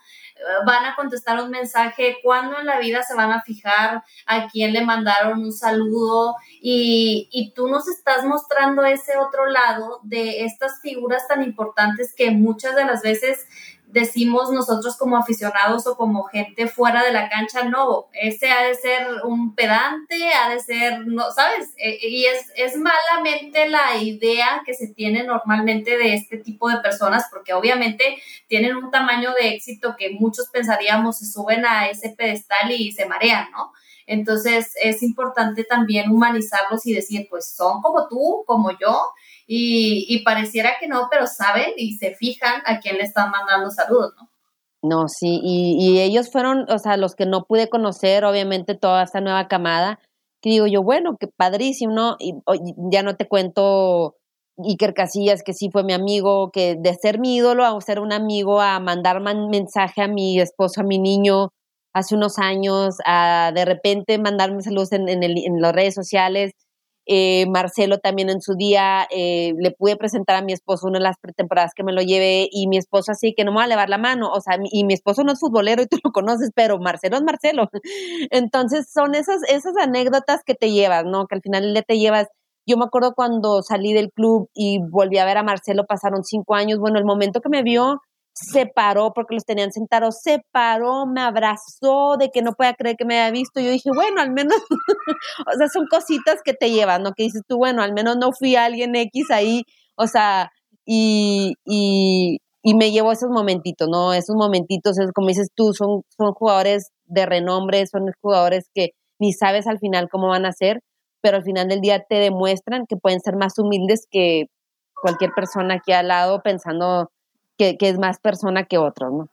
van a contestar un mensaje, cuándo en la vida se van a fijar a quién le mandaron un saludo y, y, tú nos estás mostrando ese otro lado de estas figuras tan importantes que muchas de las veces decimos nosotros como aficionados o como gente fuera de la cancha, no, ese ha de ser un pedante, ha de ser, no, ¿sabes? E, y es, es malamente la idea que se tiene normalmente de este tipo de personas, porque obviamente tienen un tamaño de éxito que muchos pensaríamos se suben a ese pedestal y se marean, ¿no? Entonces es importante también humanizarlos y decir, pues son como tú, como yo, y, pareciera que no, pero saben y se fijan a quién le están mandando saludos, ¿no? No, sí, y, ellos fueron, o sea, los que no pude conocer, obviamente, toda esta nueva camada, que digo yo, bueno, qué padrísimo, ¿no? Y, ya no te cuento Iker Casillas, que sí fue mi amigo, que de ser mi ídolo a ser un amigo, a mandar mensaje a mi esposo, a mi niño, hace unos años, a de repente mandarme saludos en, en, en las redes sociales, eh, Marcelo también en su día, eh, le pude presentar a mi esposo una de las temporadas que me lo llevé y mi esposo así que no me va a levar la mano, o sea, y mi esposo no es futbolero y tú lo conoces, pero Marcelo es Marcelo. Entonces son esas, esas anécdotas que te llevas, ¿no? Que al final le te llevas. Yo me acuerdo cuando salí del club y volví a ver a Marcelo, pasaron cinco años, bueno, el momento que me vio, se paró porque los tenían sentados, se paró, me abrazó de que no podía creer que me había visto. Yo dije, bueno, al menos, o sea, son cositas que te llevan, ¿no? Que dices tú, bueno, al menos no fui alguien X ahí, o sea, y, y, y me llevo esos momentitos, ¿no? Esos momentitos, es como dices tú, son, son jugadores de renombre, son jugadores que ni sabes al final cómo van a ser, pero al final del día te demuestran que pueden ser más humildes que cualquier persona aquí al lado pensando que, es más persona que otro, ¿no?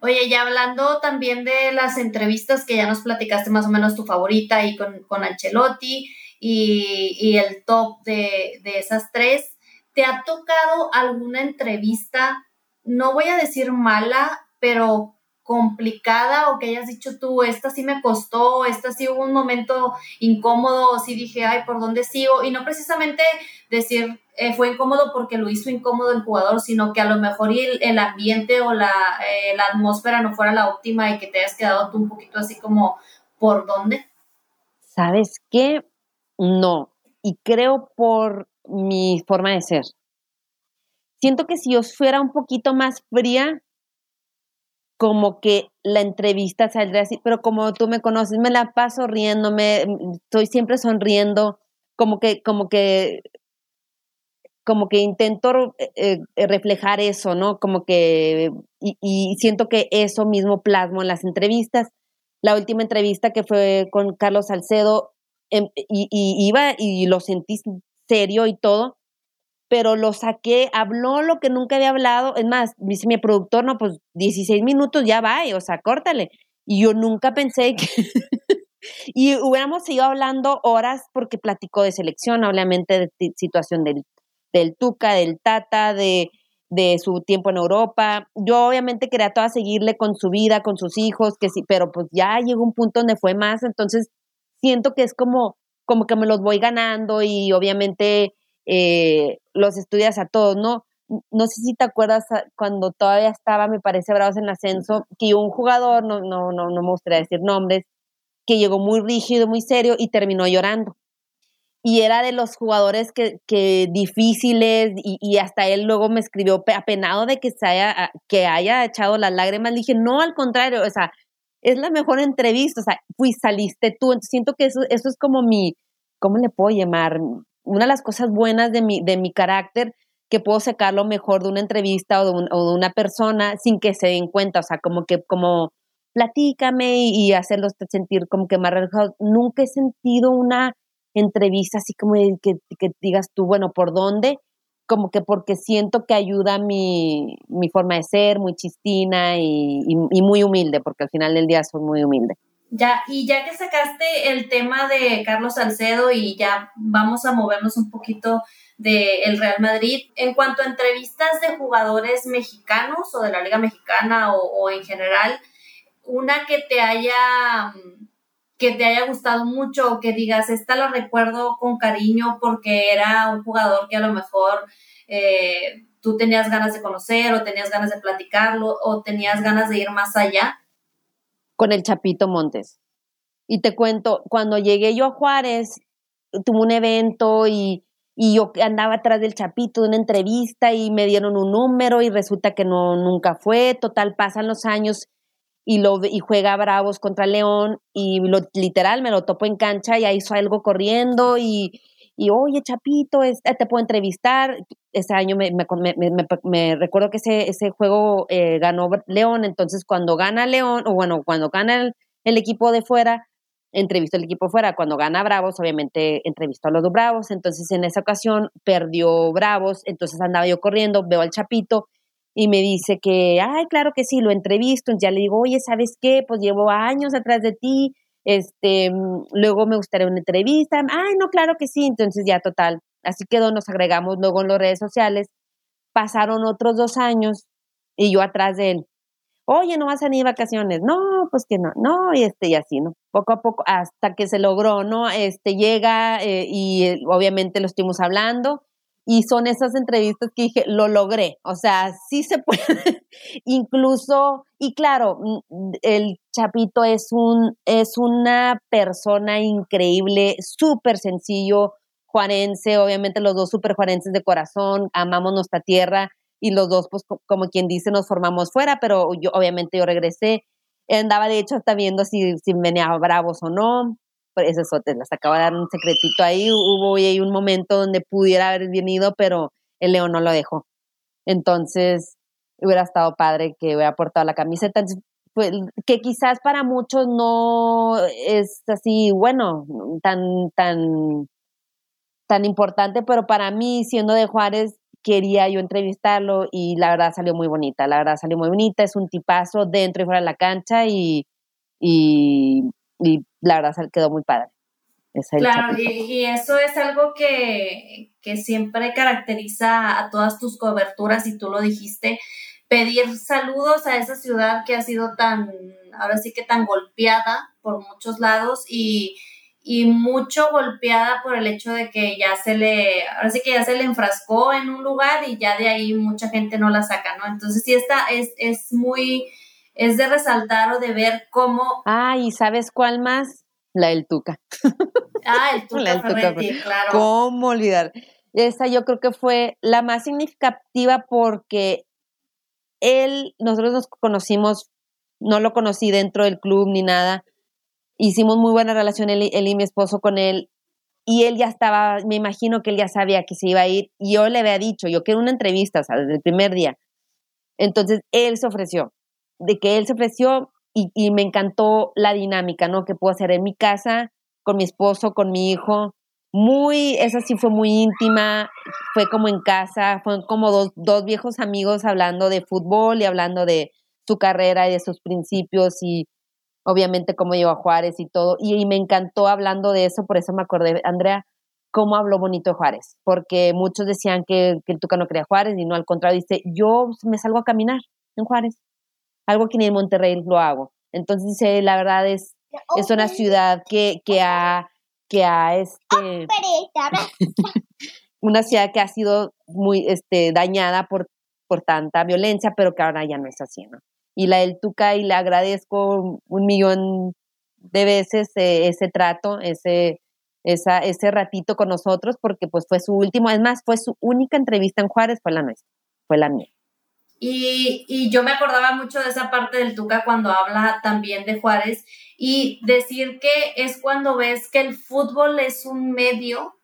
Oye, ya hablando también de las entrevistas que ya nos platicaste más o menos tu favorita ahí con, con Ancelotti y, el top de, de, esas tres, ¿te ha tocado alguna entrevista, no voy a decir mala, pero complicada o que hayas dicho tú, esta sí me costó, esta sí hubo un momento incómodo, o sí dije, ay, ¿por dónde sigo? Y no precisamente decir eh, fue incómodo porque lo hizo incómodo el jugador, sino que a lo mejor el, ambiente o la, eh, la, atmósfera no fuera la óptima y que te hayas quedado tú un poquito así como, ¿por dónde? ¿Sabes qué? No, y creo por mi forma de ser. Siento que si yo fuera un poquito más fría, como que la entrevista saldría así, pero como tú me conoces, me la paso riéndome, estoy siempre sonriendo, como que, como que, como que intento eh, eh, reflejar eso, ¿no? Como que, y, siento que eso mismo plasmo en las entrevistas. La última entrevista que fue con Carlos Salcedo, em, y iba y lo sentí serio y todo, pero lo saqué, habló lo que nunca había hablado. Es más, dice mi productor, no, pues 16 minutos ya va, o sea, córtale. Y yo nunca pensé que... y hubiéramos seguido hablando horas porque platicó de selección, obviamente de situación del, del Tuca, del Tata, de, de su tiempo en Europa. Yo obviamente quería toda seguirle con su vida, con sus hijos, que sí, pero pues ya llegó un punto donde fue más, entonces siento que es como, como que me los voy ganando y obviamente eh, los estudias a todos, ¿no? No sé si te acuerdas cuando todavía estaba, me parece, Bravos en ascenso, que un jugador, no, no, no, no me gustaría decir nombres, que llegó muy rígido, muy serio y terminó llorando. Y era de los jugadores que, que difíciles y, hasta él luego me escribió apenado de que, se haya, que haya echado las lágrimas. Le dije, no, al contrario, o sea, es la mejor entrevista, o sea, fui, saliste tú. Entonces siento que eso, eso es como mi, ¿cómo le puedo llamar? Una de las cosas buenas de mi, de mi carácter que puedo sacarlo mejor de una entrevista o de, de, una persona sin que se den cuenta, o sea, como que como platícame y, hacerlos sentir como que más relajados. Nunca he sentido una entrevista así como que, que digas tú, bueno, ¿por dónde? Como que porque siento que ayuda mi, mi forma de ser, muy chistina y, y muy humilde, porque al final del día soy muy humilde. Ya, y ya que sacaste el tema de Carlos Salcedo y ya vamos a movernos un poquito del Real Madrid. En cuanto a entrevistas de jugadores mexicanos o de la Liga Mexicana o, en general, una que te haya que te haya gustado mucho que digas, esta la recuerdo con cariño porque era un jugador que a lo mejor eh, tú tenías ganas de conocer o tenías ganas de platicarlo o tenías ganas de ir más allá? Con el Chapito Montes. Y te cuento, cuando llegué yo a Juárez, tuve un evento y, yo andaba atrás del Chapito de una entrevista y me dieron un número y resulta que no nunca fue. Total, pasan los años y, lo, y juega Bravos contra León y lo, literal me lo topo en cancha y ahí hizo algo corriendo y, y oye, Chapito, eh, te puedo entrevistar. Ese año me, me, recuerdo que ese, ese juego eh, ganó León, entonces cuando gana León, o bueno, cuando gana el, equipo de fuera, entrevistó al equipo fuera. Cuando gana Bravos, obviamente entrevistó a los dos Bravos. Entonces, en esa ocasión perdió Bravos. Entonces andaba yo corriendo, veo al Chapito y me dice que, ay, claro que sí, lo entrevisto. Ya le digo, oye, ¿sabes qué? Pues llevo años atrás de ti. Este, mm, luego me gustaría una entrevista. Ay, no, claro que sí. Entonces ya total. Así quedó, nos agregamos luego en las redes sociales. Pasaron otros dos años y yo atrás de él oye, no vas a ni vacaciones, no, pues que no, no, y este, y así, ¿no? Poco a poco, hasta que se logró, ¿no? Este, llega eh, y eh, obviamente lo estuvimos hablando, y son esas entrevistas que dije, lo logré, o sea, sí se puede, incluso, y claro, mm, el Chapito es un, es una persona increíble, súper sencillo, juarense, obviamente los dos súper juarenses de corazón, amamos nuestra tierra, y los dos, pues como quien dice, nos formamos fuera, pero yo obviamente yo regresé. Andaba de hecho hasta viendo si, si venía bravos o no. Pues eso es otro, les acabo de dar un secretito ahí. Hubo ahí un momento donde pudiera haber venido, pero el León no lo dejó. Entonces, hubiera estado padre que hubiera portado la camiseta. Pues, que quizás para muchos no es así, bueno, tan, tan, tan importante, pero para mí, siendo de Juárez, quería yo entrevistarlo y la verdad salió muy bonita, la verdad salió muy bonita, es un tipazo dentro y fuera de la cancha y, y, la verdad quedó muy padre. claro, y, eso es algo que, que siempre caracteriza a todas tus coberturas y tú lo dijiste, pedir saludos a esa ciudad que ha sido tan, ahora sí que tan golpeada por muchos lados y y mucho golpeada por el hecho de que ya se le, ahora sí que ya se le enfrascó en un lugar y ya de ahí mucha gente no la saca, ¿no? Entonces sí esta es, es muy, es de resaltar o de ver cómo... Ah, ¿y sabes cuál más? La del Tuca. Ah, el Tuca, la claro. ¿Cómo olvidar? Esa yo creo que fue la más significativa porque él, nosotros nos conocimos, no lo conocí dentro del club ni nada, hicimos muy buena relación él, y mi esposo con él y él ya estaba, me imagino que él ya sabía que se iba a ir y yo le había dicho, yo quiero una entrevista, o sea, desde el primer día. Entonces él se ofreció, de que él se ofreció y, y me encantó la dinámica, ¿no? Que puedo hacer en mi casa, con mi esposo, con mi hijo. Muy, esa sí fue muy íntima, fue como en casa, fue como dos, dos viejos amigos hablando de fútbol y hablando de su carrera y de sus principios y obviamente cómo llegó a Juárez y todo, y, me encantó hablando de eso, por eso me acordé, Andrea, cómo habló bonito de Juárez, porque muchos decían que, que el Tuca no quería Juárez, y no, al contrario, dice, yo me salgo a caminar en Juárez, algo que ni en Monterrey lo hago. Entonces dice, la verdad es, es una ciudad que, que ha, que ha, este, una ciudad que ha sido muy, este, dañada por, por tanta violencia, pero que ahora ya no es así, ¿no? y la del Tuca y le agradezco un millón de veces eh, ese trato, ese, esa, ese ratito con nosotros, porque pues fue su último, es más, fue su única entrevista en Juárez, fue la nuestra, fue la mía. Y, y yo me acordaba mucho de esa parte del Tuca cuando habla también de Juárez y decir que es cuando ves que el fútbol es un medio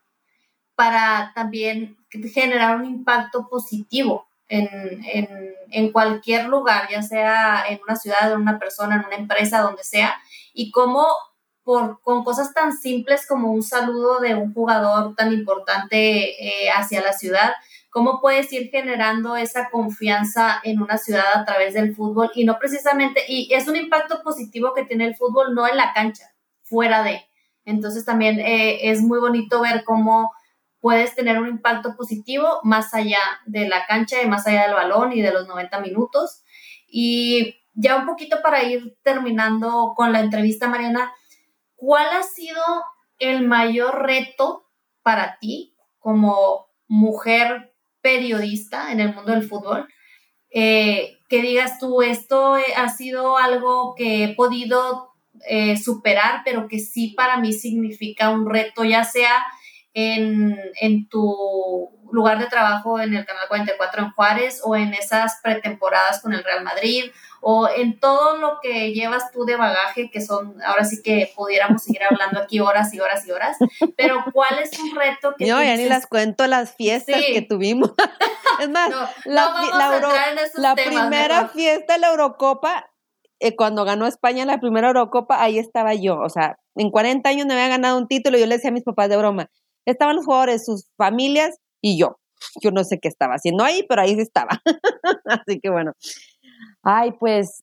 para también generar un impacto positivo en, cualquier lugar, ya sea en una ciudad, en una persona, en una empresa, donde sea, y cómo por, con cosas tan simples como un saludo de un jugador tan importante eh, hacia la ciudad, cómo puedes ir generando esa confianza en una ciudad a través del fútbol y no precisamente, y es un impacto positivo que tiene el fútbol no en la cancha, fuera de. Entonces también eh, es muy bonito ver cómo puedes tener un impacto positivo más allá de la cancha y más allá del balón y de los 90 minutos. Y ya un poquito para ir terminando con la entrevista, Mariana, ¿cuál ha sido el mayor reto para ti como mujer periodista en el mundo del fútbol? Eh, que digas tú, esto ha sido algo que he podido eh, superar, pero que sí para mí significa un reto, ya sea en, en, tu lugar de trabajo en el Canal 44 en Juárez o en esas pretemporadas con el Real Madrid o en todo lo que llevas tú de bagaje, que son, ahora sí que pudiéramos seguir hablando aquí horas y horas y horas, pero ¿cuál es un reto que... No, ya ni las cuento las fiestas que tuvimos. es más, la, la, primera fiesta de la Eurocopa, eh, cuando ganó España la primera Eurocopa, ahí estaba yo, o sea, en 40 años no había ganado un título, yo le decía a mis papás de broma, estaban los jugadores, sus familias y yo. Yo no sé qué estaba haciendo ahí, pero ahí estaba. Así que bueno, Ay, pues,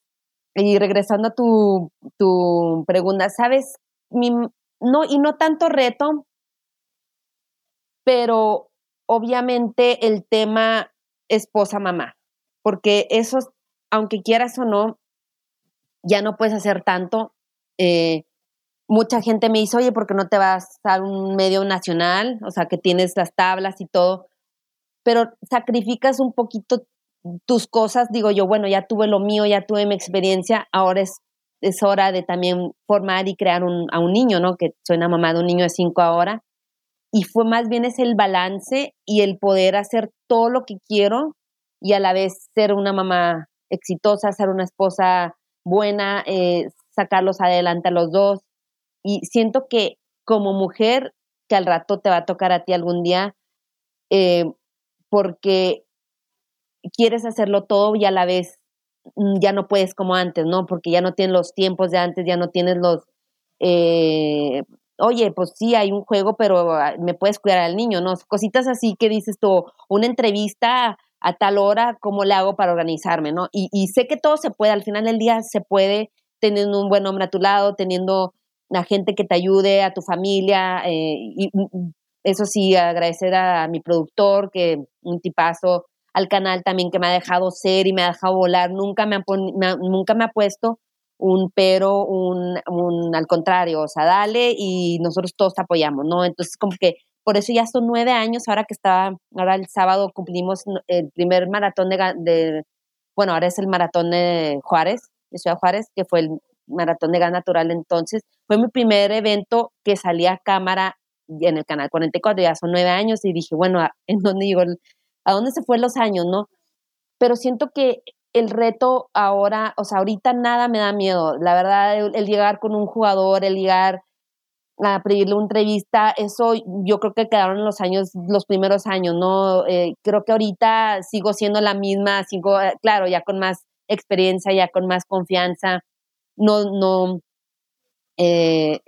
y regresando a tu, tu pregunta, ¿sabes? no, y no tanto reto, pero obviamente el tema esposa-mamá, porque eso, aunque quieras o no, ya no puedes hacer tanto. Eh, mucha gente me dice, oye, ¿por qué no te vas a un medio nacional? O sea, que tienes las tablas y todo, pero sacrificas un poquito tus cosas, digo yo, bueno, ya tuve lo mío, ya tuve mi experiencia, ahora es, es hora de también formar y crear a un niño, ¿no? Que soy una mamá de un niño de cinco ahora. Y fue más bien es el balance y el poder hacer todo lo que quiero y a la vez ser una mamá exitosa, ser una esposa buena, eh, sacarlos adelante a los dos. Y siento que como mujer, que al rato te va a tocar a ti algún día, eh, porque quieres hacerlo todo y a la vez mm, ya no puedes como antes, ¿no? Porque ya no tienes los tiempos de antes, ya no tienes los, eh, oye, pues sí, hay un juego, pero ah, me puedes cuidar al niño, ¿no? Cositas así que dices tú, una entrevista a tal hora, ¿cómo le hago para organizarme, ¿no? Y, y sé que todo se puede, al final del día se puede teniendo un buen hombre a tu lado, teniendo a gente que te ayude, a tu familia, eh, y mm, eso sí, agradecer a mi productor, que un tipazo, al canal también que me ha dejado ser y me ha dejado volar. Nunca me ha, nunca me ha puesto un pero, un, un, al contrario, o sea, dale y nosotros todos te apoyamos, ¿no? Entonces, como que por eso ya son nueve años, ahora que estaba, ahora el sábado cumplimos el primer maratón de, de bueno, ahora es el maratón de Juárez, de Ciudad Juárez, que fue el maratón de gas natural entonces. Fue mi primer evento que salía a cámara en el canal 44, ya son nueve años, y dije, bueno, ¿en dónde llegó el, a dónde se fue los años, ¿no? Pero siento que el reto ahora, o sea, ahorita nada me da miedo. La verdad, el, llegar con un jugador, el llegar a pedirle una entrevista, eso yo creo que quedaron los años, los primeros años, ¿no? Eh, creo que ahorita sigo siendo la misma, sigo, eh, claro, ya con más experiencia, ya con más confianza. No, no, eh,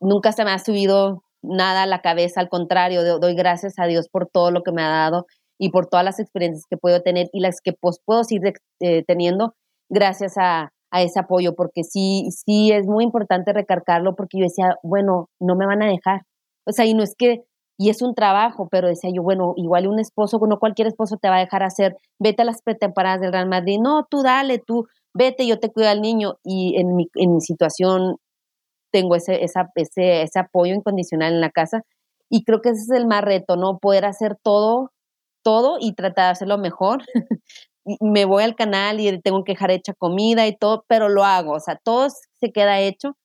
nunca se me ha subido nada a la cabeza, al contrario, doy gracias a Dios por todo lo que me ha dado y por todas las experiencias que puedo tener y las que pues, puedo seguir eh, teniendo gracias a, ese apoyo, porque sí, sí es muy importante recargarlo porque yo decía, bueno, no me van a dejar. O sea, y no es que, y es un trabajo, pero decía yo, bueno, igual un esposo, no cualquier esposo te va a dejar hacer, vete a las pretemporadas del Real Madrid, no, tú dale, tú vete, yo te cuido al niño. Y en mi, situación tengo ese, ese, ese apoyo incondicional en la casa. Y creo que ese es el más reto, ¿no? Poder hacer todo todo y tratar de hacerlo mejor. me voy al canal y tengo que dejar hecha comida y todo, pero lo hago, o sea, todo se queda hecho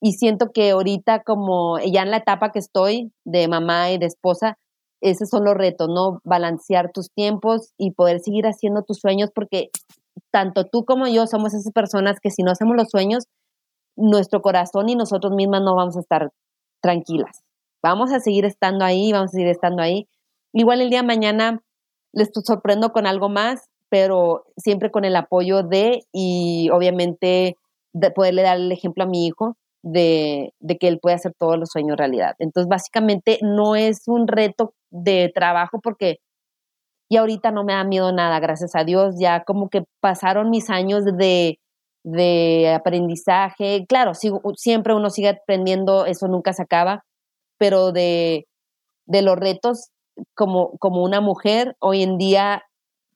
y siento que ahorita como ya en la etapa que estoy de mamá y de esposa, esos son los retos, ¿no? Balancear tus tiempos y poder seguir haciendo tus sueños porque tanto tú como yo somos esas personas que si no hacemos los sueños, nuestro corazón y nosotros mismas no vamos a estar tranquilas. Vamos a seguir estando ahí, vamos a seguir estando ahí Igual el día de mañana les sorprendo con algo más, pero siempre con el apoyo de y obviamente de poderle dar el ejemplo a mi hijo de, que él puede hacer todos los sueños realidad. Entonces, básicamente no es un reto de trabajo porque y ahorita no me da miedo nada, gracias a Dios. Ya como que pasaron mis años de, de aprendizaje. Claro, siempre uno sigue aprendiendo, eso nunca se acaba, pero de, de los retos como, como una mujer hoy en día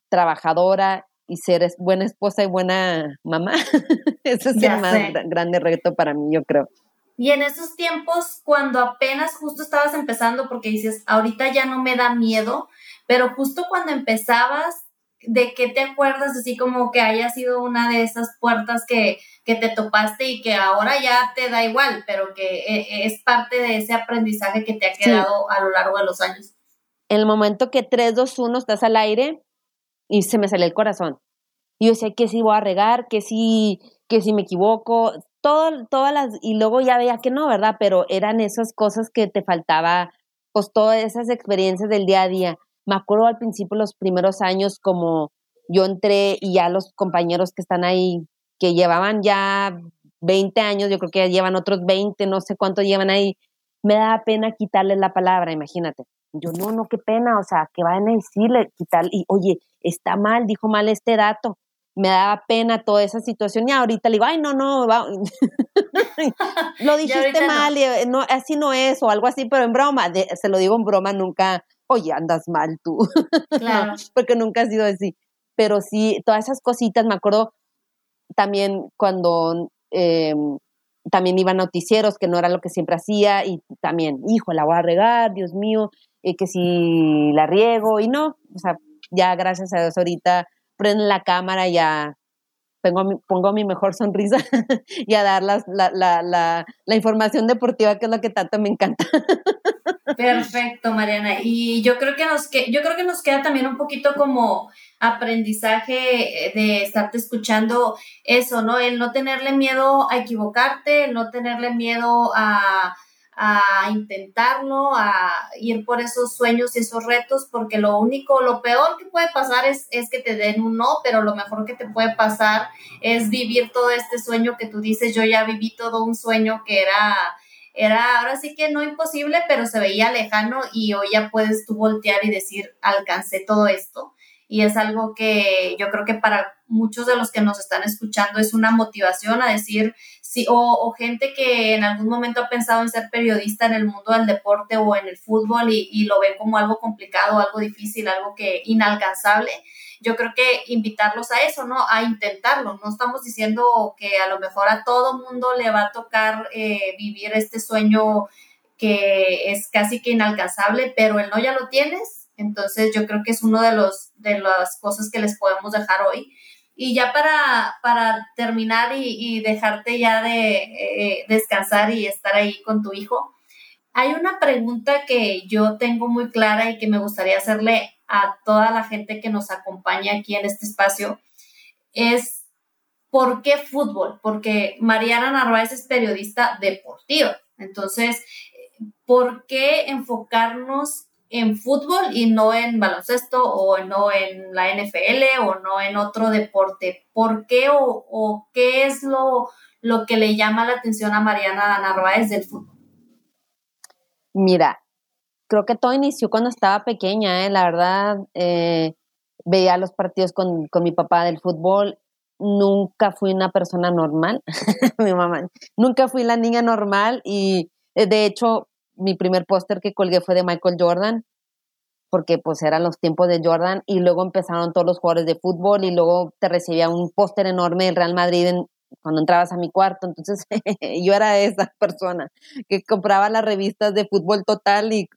trabajadora y ser buena esposa y buena mamá. Ese es el más grande reto para mí, yo creo. Y en esos tiempos, cuando apenas justo estabas empezando, porque dices, ahorita ya no me da miedo, pero justo cuando empezabas, ¿de qué te acuerdas? Así como que haya sido una de esas puertas que, que te topaste y que ahora ya te da igual, pero que eh, es parte de ese aprendizaje que te ha quedado a lo largo de los años. El momento que 3, 2, 1 estás al aire y se me sale el corazón. Y yo sé que si voy a regar, que si, que si me equivoco, todo, todas las, y luego ya veía que no, ¿verdad? Pero eran esas cosas que te faltaba, pues todas esas experiencias del día a día. Me acuerdo al principio, los primeros años, como yo entré y ya los compañeros que están ahí, que llevaban ya 20 años, yo creo que ya llevan otros 20, no sé cuánto llevan ahí, me da pena quitarles la palabra, imagínate. Yo, no, no, qué pena, o sea, que vayan a decirle, quitar, y oye, está mal, dijo mal este dato, me daba pena toda esa situación y ahorita le digo, ay, no, no, lo dijiste mal, eh, no. así no es, o algo así, pero en broma, se lo digo en broma, nunca, oye, andas mal tú, claro. porque nunca ha sido así, pero sí, todas esas cositas, me acuerdo también cuando em, también iba a noticieros, que no era lo que siempre hacía, y también, hijo, la voy a regar, Dios mío, y que si la riego y no, o sea, ya gracias a Dios ahorita prendo la cámara y ya pongo mi, pongo mi mejor sonrisa y a dar la, la, la, la, información deportiva que es lo que tanto me encanta. Perfecto, Mariana. Y yo creo que nos que, yo creo que nos queda también un poquito como aprendizaje de estarte escuchando eso, ¿no? El no tenerle miedo a equivocarte, el no tenerle miedo a a intentarlo, a ir por esos sueños y esos retos, porque lo único, lo peor que puede pasar es, es que te den un no, pero lo mejor que te puede pasar es vivir todo este sueño que tú dices, yo ya viví todo un sueño que era, era ahora sí que no imposible, pero se veía lejano y hoy ya puedes tú voltear y decir, alcancé todo esto. Y es algo que yo creo que para muchos de los que nos están escuchando es una motivación a decir, Sí, o, gente que en algún momento ha pensado en ser periodista en el mundo del deporte o en el fútbol y, lo ven como algo complicado, algo difícil, algo que inalcanzable. Yo creo que invitarlos a eso, ¿no? A intentarlo. No estamos diciendo que a lo mejor a todo mundo le va a tocar eh, vivir este sueño que es casi que inalcanzable, pero el no ya lo tienes. Entonces yo creo que es uno de los de las cosas que les podemos dejar hoy y ya para, para terminar y, dejarte ya de eh, descansar y estar ahí con tu hijo, hay una pregunta que yo tengo muy clara y que me gustaría hacerle a toda la gente que nos acompaña aquí en este espacio. Es, ¿por qué fútbol? Porque Mariana Narváez es periodista deportiva. Entonces, ¿por qué enfocarnos en fútbol y no en baloncesto o no en la NFL o no en otro deporte. ¿Por qué o, qué es lo, lo que le llama la atención a Mariana Narváez del fútbol? Mira, creo que todo inició cuando estaba pequeña, ¿eh? la verdad, eh, veía los partidos con, con, mi papá del fútbol. Nunca fui una persona normal, mi mamá, nunca fui la niña normal y eh, de hecho mi primer póster que colgué fue de Michael Jordan, porque pues eran los tiempos de Jordan y luego empezaron todos los jugadores de fútbol y luego te recibía un póster enorme del Real Madrid cuando entrabas a mi cuarto. Entonces yo era esa persona que compraba las revistas de fútbol total y,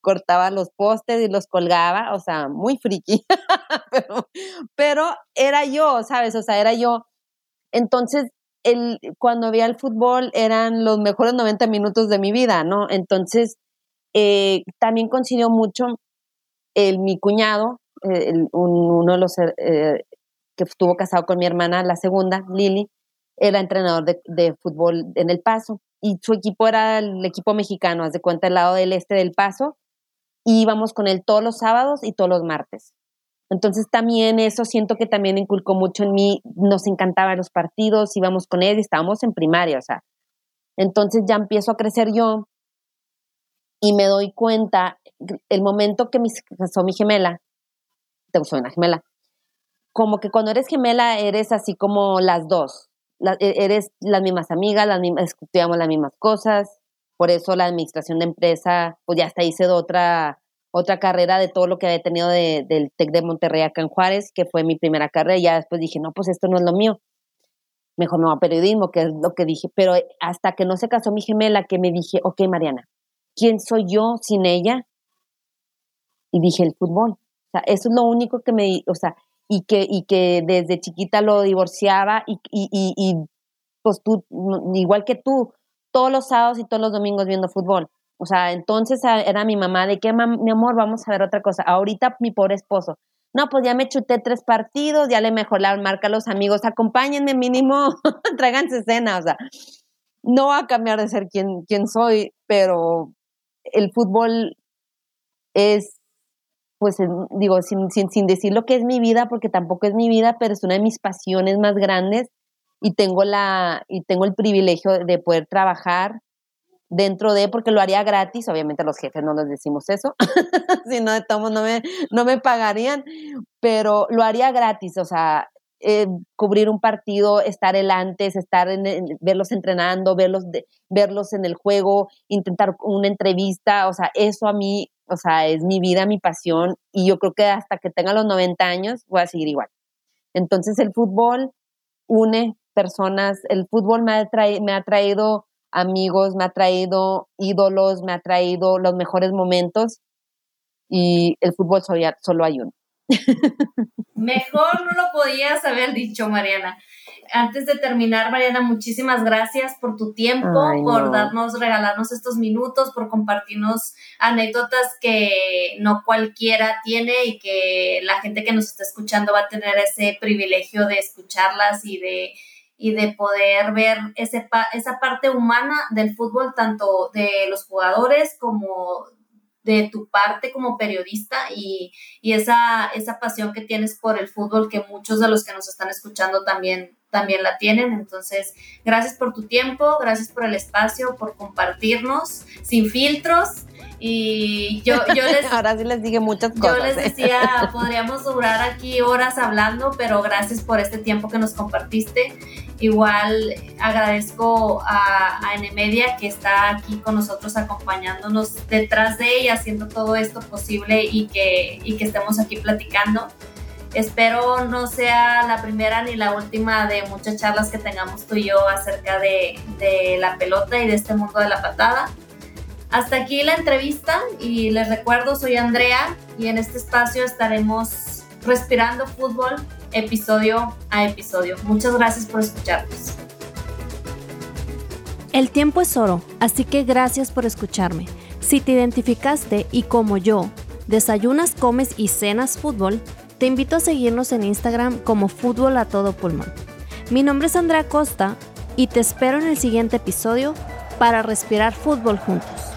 cortaba los pósters y los colgaba, o sea, muy friki, pero, pero era yo, ¿sabes? O sea, era yo. Entonces el, cuando veía el fútbol eran los mejores 90 minutos de mi vida, ¿no? Entonces, eh, también coincidió mucho el, mi cuñado, eh, uno de los eh, que estuvo casado con mi hermana, la segunda, Lili, era entrenador de, de, fútbol en El Paso y su equipo era el equipo mexicano, haz de cuenta, el lado del este del Paso, y íbamos con él todos los sábados y todos los martes. Entonces también eso siento que también inculcó mucho en mí, nos encantaban los partidos, íbamos con él y estábamos en primaria, o sea. Entonces ya empiezo a crecer yo y me doy cuenta, el momento que me casó mi gemela, te soy una gemela, como que cuando eres gemela eres así como las dos, e, eres las mismas amigas, las mismas, estudiamos las mismas cosas, por eso la administración de empresa, pues ya hasta hice otra, otra carrera de todo lo que había tenido de, del TEC de Monterrey acá en Juárez, que fue mi primera carrera, y ya después dije, no, pues esto no es lo mío. Mejor me voy a periodismo, que es lo que dije, pero hasta que no se casó mi gemela, que me dije, ok, Mariana, ¿quién soy yo sin ella? Y dije, el fútbol. O sea, eso es lo único que me, o sea, y que, y que desde chiquita lo divorciaba y, y, y, pues tú, igual que tú, todos los sábados y todos los domingos viendo fútbol. O sea, entonces ah, era mi mamá de que, mi amor, vamos a ver otra cosa. Ahorita mi pobre esposo, no, pues ya me chuté tres partidos, ya le mejor la marca a los amigos, acompáñenme mínimo, tráiganse cena, o sea, no va a cambiar de ser quien, quien soy, pero el fútbol es, pues digo, sin, sin, sin decir lo que es mi vida, porque tampoco es mi vida, pero es una de mis pasiones más grandes y tengo la, y tengo el privilegio de poder trabajar dentro de, porque lo haría gratis, obviamente los jefes no les decimos eso, si no de todos no me, no me pagarían, pero lo haría gratis, o sea, eh, cubrir un partido, estar el antes, estar en, verlos entrenando, verlos, verlos en el juego, intentar una entrevista, o sea, eso a mí, o sea, es mi vida, mi pasión, y yo creo que hasta que tenga los 90 años voy a seguir igual. Entonces el fútbol une personas, el fútbol me ha, traído amigos, me ha traído ídolos, me ha traído los mejores momentos y el fútbol solo hay uno. Mejor no lo podías haber dicho, Mariana. Antes de terminar, Mariana, muchísimas gracias por tu tiempo, por darnos, regalarnos estos minutos, por compartirnos anécdotas que no cualquiera tiene y que la gente que nos está escuchando va a tener ese privilegio de escucharlas y de y de poder ver ese, esa parte humana del fútbol, tanto de los jugadores como de tu parte como periodista y, esa, esa pasión que tienes por el fútbol que muchos de los que nos están escuchando también, también la tienen. Entonces, gracias por tu tiempo, gracias por el espacio, por compartirnos sin filtros. Y yo, yo les... Ahora sí les dije muchas cosas. Yo les ¿eh? decía, podríamos durar aquí horas hablando, pero gracias por este tiempo que nos compartiste. Igual agradezco a, a Media que está aquí con nosotros acompañándonos detrás de ella, haciendo todo esto posible y que, y que estemos aquí platicando. Espero no sea la primera ni la última de muchas charlas que tengamos tú y yo acerca de, de la pelota y de este mundo de la patada. Hasta aquí la entrevista y les recuerdo, soy Andrea y en este espacio estaremos respirando fútbol episodio a episodio. Muchas gracias por escucharnos. El tiempo es oro, así que gracias por escucharme. Si te identificaste y como yo, desayunas, comes y cenas fútbol, te invito a seguirnos en Instagram como Fútbol a Todo Pulmón. Mi nombre es Andrea Costa y te espero en el siguiente episodio para respirar fútbol juntos.